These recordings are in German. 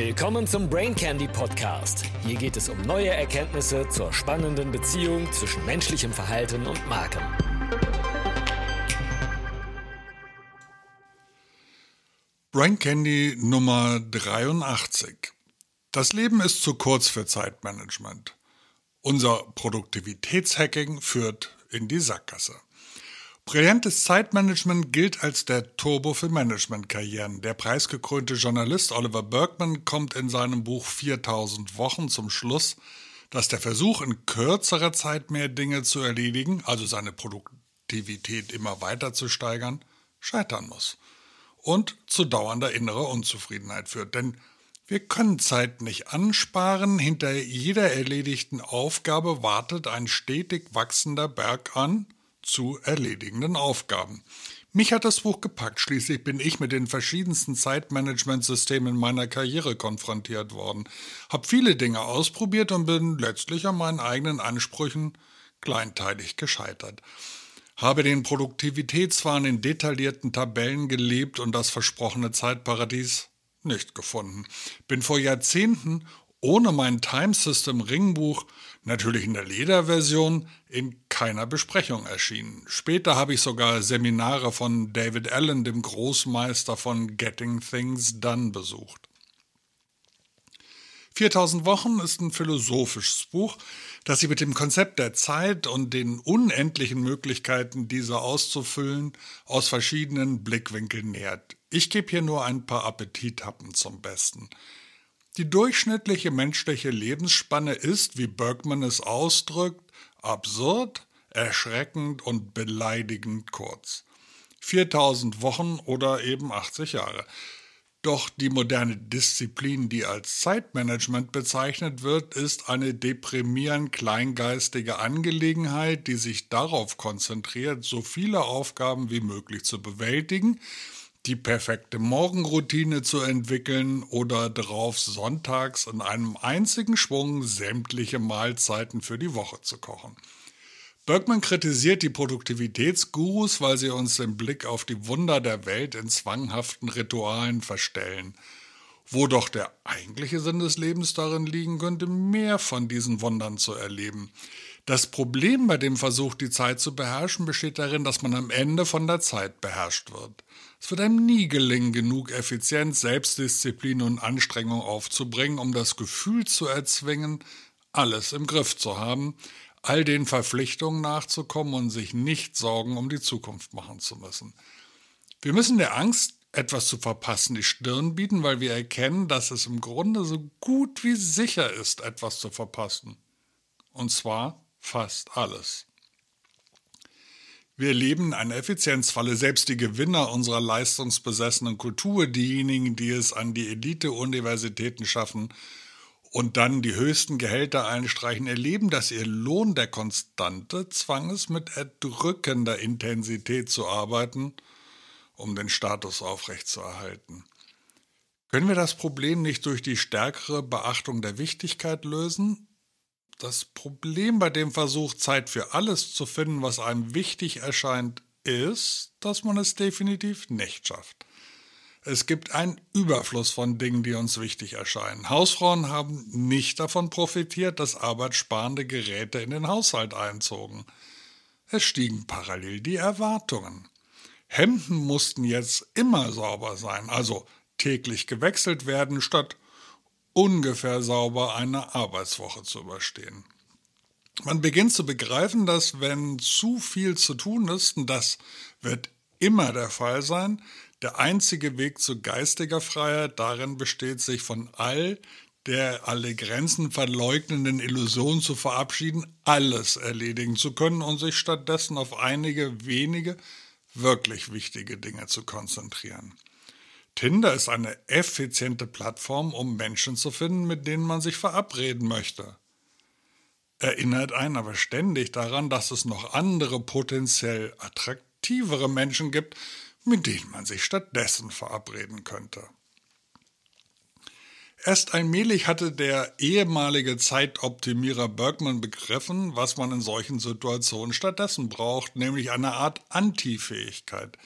Willkommen zum Brain Candy Podcast. Hier geht es um neue Erkenntnisse zur spannenden Beziehung zwischen menschlichem Verhalten und Marken. Brain Candy Nummer 83. Das Leben ist zu kurz für Zeitmanagement. Unser Produktivitätshacking führt in die Sackgasse. Brillantes Zeitmanagement gilt als der Turbo für Managementkarrieren. Der preisgekrönte Journalist Oliver Bergman kommt in seinem Buch 4000 Wochen zum Schluss, dass der Versuch, in kürzerer Zeit mehr Dinge zu erledigen, also seine Produktivität immer weiter zu steigern, scheitern muss und zu dauernder innerer Unzufriedenheit führt. Denn wir können Zeit nicht ansparen. Hinter jeder erledigten Aufgabe wartet ein stetig wachsender Berg an zu erledigenden Aufgaben. Mich hat das Buch gepackt. Schließlich bin ich mit den verschiedensten Zeitmanagementsystemen meiner Karriere konfrontiert worden, habe viele Dinge ausprobiert und bin letztlich an meinen eigenen Ansprüchen kleinteilig gescheitert. Habe den Produktivitätswahn in detaillierten Tabellen gelebt und das versprochene Zeitparadies nicht gefunden. Bin vor Jahrzehnten ohne mein Time System Ringbuch, natürlich in der Lederversion, in keiner Besprechung erschienen. Später habe ich sogar Seminare von David Allen, dem Großmeister von Getting Things Done, besucht. 4000 Wochen ist ein philosophisches Buch, das sich mit dem Konzept der Zeit und den unendlichen Möglichkeiten, diese auszufüllen, aus verschiedenen Blickwinkeln nähert. Ich gebe hier nur ein paar Appetithappen zum Besten. Die durchschnittliche menschliche Lebensspanne ist, wie Bergman es ausdrückt, absurd, erschreckend und beleidigend kurz. 4000 Wochen oder eben 80 Jahre. Doch die moderne Disziplin, die als Zeitmanagement bezeichnet wird, ist eine deprimierend kleingeistige Angelegenheit, die sich darauf konzentriert, so viele Aufgaben wie möglich zu bewältigen, die perfekte Morgenroutine zu entwickeln oder darauf, sonntags in einem einzigen Schwung sämtliche Mahlzeiten für die Woche zu kochen. Bergman kritisiert die Produktivitätsgurus, weil sie uns den Blick auf die Wunder der Welt in zwanghaften Ritualen verstellen. Wo doch der eigentliche Sinn des Lebens darin liegen könnte, mehr von diesen Wundern zu erleben. Das Problem bei dem Versuch, die Zeit zu beherrschen, besteht darin, dass man am Ende von der Zeit beherrscht wird. Es wird einem nie gelingen, genug Effizienz, Selbstdisziplin und Anstrengung aufzubringen, um das Gefühl zu erzwingen, alles im Griff zu haben, all den Verpflichtungen nachzukommen und sich nicht Sorgen um die Zukunft machen zu müssen. Wir müssen der Angst, etwas zu verpassen, die Stirn bieten, weil wir erkennen, dass es im Grunde so gut wie sicher ist, etwas zu verpassen. Und zwar fast alles. Wir leben in einer Effizienzfalle. Selbst die Gewinner unserer leistungsbesessenen Kultur, diejenigen, die es an die Elite-Universitäten schaffen und dann die höchsten Gehälter einstreichen, erleben, dass ihr Lohn der Konstante zwang es, mit erdrückender Intensität zu arbeiten, um den Status aufrechtzuerhalten. Können wir das Problem nicht durch die stärkere Beachtung der Wichtigkeit lösen? Das Problem bei dem Versuch, Zeit für alles zu finden, was einem wichtig erscheint, ist, dass man es definitiv nicht schafft. Es gibt einen Überfluss von Dingen, die uns wichtig erscheinen. Hausfrauen haben nicht davon profitiert, dass arbeitssparende Geräte in den Haushalt einzogen. Es stiegen parallel die Erwartungen. Hemden mussten jetzt immer sauber sein, also täglich gewechselt werden, statt ungefähr sauber eine Arbeitswoche zu überstehen. Man beginnt zu begreifen, dass wenn zu viel zu tun ist, und das wird immer der Fall sein, der einzige Weg zu geistiger Freiheit darin besteht, sich von all der alle Grenzen verleugnenden Illusion zu verabschieden, alles erledigen zu können und sich stattdessen auf einige wenige wirklich wichtige Dinge zu konzentrieren. Tinder ist eine effiziente Plattform, um Menschen zu finden, mit denen man sich verabreden möchte. Erinnert einen aber ständig daran, dass es noch andere potenziell attraktivere Menschen gibt, mit denen man sich stattdessen verabreden könnte. Erst allmählich hatte der ehemalige Zeitoptimierer Bergman begriffen, was man in solchen Situationen stattdessen braucht, nämlich eine Art Antifähigkeit,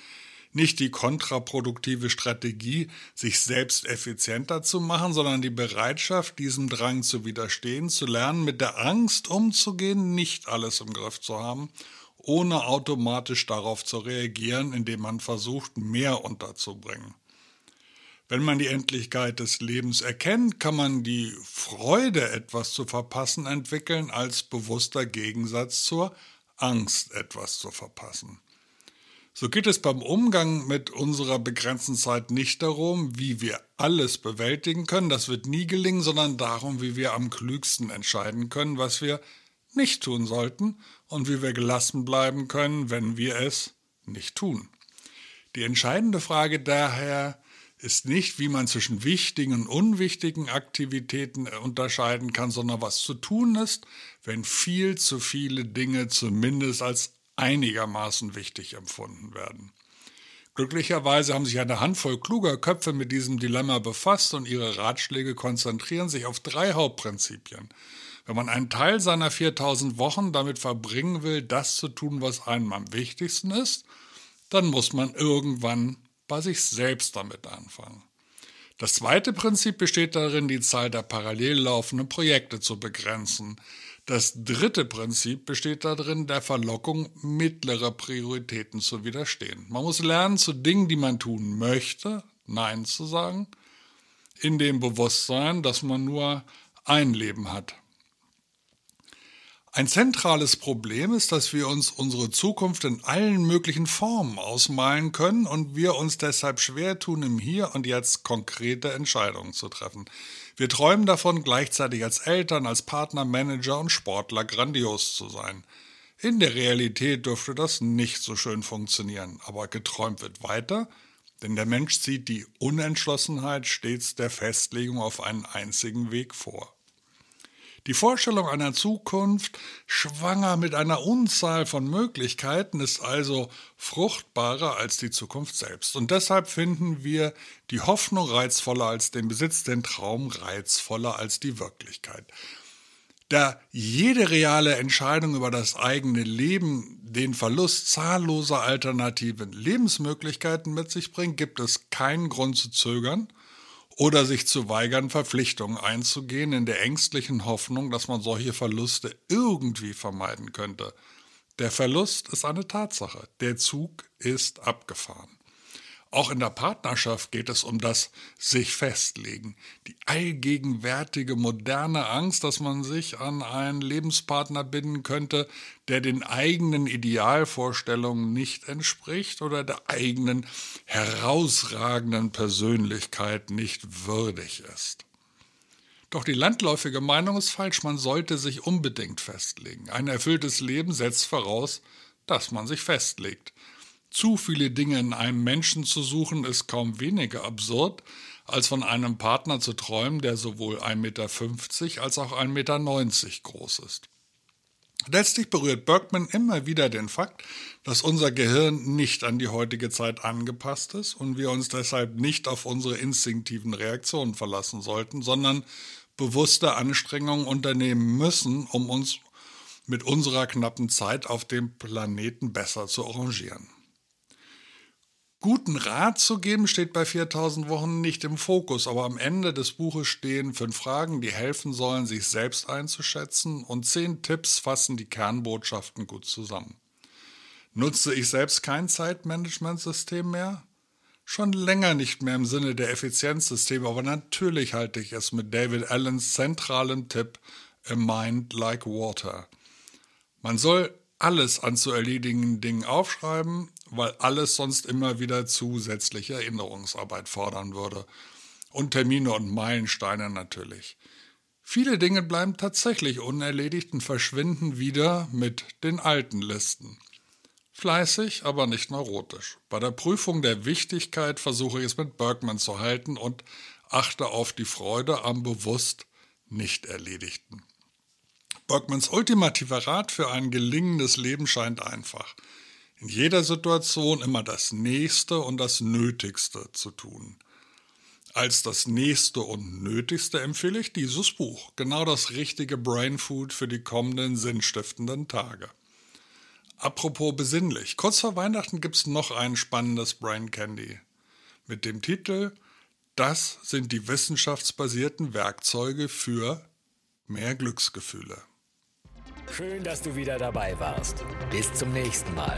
nicht die kontraproduktive Strategie, sich selbst effizienter zu machen, sondern die Bereitschaft, diesem Drang zu widerstehen, zu lernen, mit der Angst umzugehen, nicht alles im Griff zu haben, ohne automatisch darauf zu reagieren, indem man versucht, mehr unterzubringen. Wenn man die Endlichkeit des Lebens erkennt, kann man die Freude, etwas zu verpassen, entwickeln als bewusster Gegensatz zur Angst, etwas zu verpassen. So geht es beim Umgang mit unserer begrenzten Zeit nicht darum, wie wir alles bewältigen können, das wird nie gelingen, sondern darum, wie wir am klügsten entscheiden können, was wir nicht tun sollten und wie wir gelassen bleiben können, wenn wir es nicht tun. Die entscheidende Frage daher ist nicht, wie man zwischen wichtigen und unwichtigen Aktivitäten unterscheiden kann, sondern was zu tun ist, wenn viel zu viele Dinge zumindest als einigermaßen wichtig empfunden werden. Glücklicherweise haben sich eine Handvoll kluger Köpfe mit diesem Dilemma befasst und ihre Ratschläge konzentrieren sich auf drei Hauptprinzipien. Wenn man einen Teil seiner 4000 Wochen damit verbringen will, das zu tun, was einem am wichtigsten ist, dann muss man irgendwann bei sich selbst damit anfangen. Das zweite Prinzip besteht darin, die Zahl der parallel laufenden Projekte zu begrenzen. Das dritte Prinzip besteht darin, der Verlockung mittlerer Prioritäten zu widerstehen. Man muss lernen, zu Dingen, die man tun möchte, Nein zu sagen, in dem Bewusstsein, dass man nur ein Leben hat. Ein zentrales Problem ist, dass wir uns unsere Zukunft in allen möglichen Formen ausmalen können und wir uns deshalb schwer tun, im Hier und Jetzt konkrete Entscheidungen zu treffen. Wir träumen davon, gleichzeitig als Eltern, als Partner, Manager und Sportler grandios zu sein. In der Realität dürfte das nicht so schön funktionieren, aber geträumt wird weiter, denn der Mensch zieht die Unentschlossenheit stets der Festlegung auf einen einzigen Weg vor. Die Vorstellung einer Zukunft, schwanger mit einer Unzahl von Möglichkeiten, ist also fruchtbarer als die Zukunft selbst. Und deshalb finden wir die Hoffnung reizvoller als den Besitz, den Traum reizvoller als die Wirklichkeit. Da jede reale Entscheidung über das eigene Leben den Verlust zahlloser alternativen Lebensmöglichkeiten mit sich bringt, gibt es keinen Grund zu zögern oder sich zu weigern, Verpflichtungen einzugehen in der ängstlichen Hoffnung, dass man solche Verluste irgendwie vermeiden könnte. Der Verlust ist eine Tatsache, der Zug ist abgefahren. Auch in der Partnerschaft geht es um das sich festlegen, die allgegenwärtige moderne Angst, dass man sich an einen Lebenspartner binden könnte, der den eigenen Idealvorstellungen nicht entspricht oder der eigenen herausragenden Persönlichkeit nicht würdig ist. Doch die landläufige Meinung ist falsch, man sollte sich unbedingt festlegen. Ein erfülltes Leben setzt voraus, dass man sich festlegt zu viele Dinge in einem Menschen zu suchen, ist kaum weniger absurd, als von einem Partner zu träumen, der sowohl 1,50 Meter als auch 1,90 Meter groß ist. Letztlich berührt Bergman immer wieder den Fakt, dass unser Gehirn nicht an die heutige Zeit angepasst ist und wir uns deshalb nicht auf unsere instinktiven Reaktionen verlassen sollten, sondern bewusste Anstrengungen unternehmen müssen, um uns mit unserer knappen Zeit auf dem Planeten besser zu arrangieren. Guten Rat zu geben steht bei 4000 Wochen nicht im Fokus, aber am Ende des Buches stehen fünf Fragen, die helfen sollen, sich selbst einzuschätzen und zehn Tipps fassen die Kernbotschaften gut zusammen. Nutze ich selbst kein Zeitmanagementsystem mehr? Schon länger nicht mehr im Sinne der Effizienzsysteme, aber natürlich halte ich es mit David Allens zentralem Tipp A Mind Like Water. Man soll alles an zu erledigenden Dingen aufschreiben, weil alles sonst immer wieder zusätzliche Erinnerungsarbeit fordern würde. Und Termine und Meilensteine natürlich. Viele Dinge bleiben tatsächlich unerledigt und verschwinden wieder mit den alten Listen. Fleißig, aber nicht neurotisch. Bei der Prüfung der Wichtigkeit versuche ich es mit Bergman zu halten und achte auf die Freude am bewusst nicht Erledigten. Bergmans ultimativer Rat für ein gelingendes Leben scheint einfach in jeder Situation immer das Nächste und das Nötigste zu tun. Als das Nächste und Nötigste empfehle ich dieses Buch, genau das richtige Brain Food für die kommenden sinnstiftenden Tage. Apropos besinnlich, kurz vor Weihnachten gibt es noch ein spannendes Brain Candy mit dem Titel Das sind die wissenschaftsbasierten Werkzeuge für mehr Glücksgefühle. Schön, dass du wieder dabei warst. Bis zum nächsten Mal.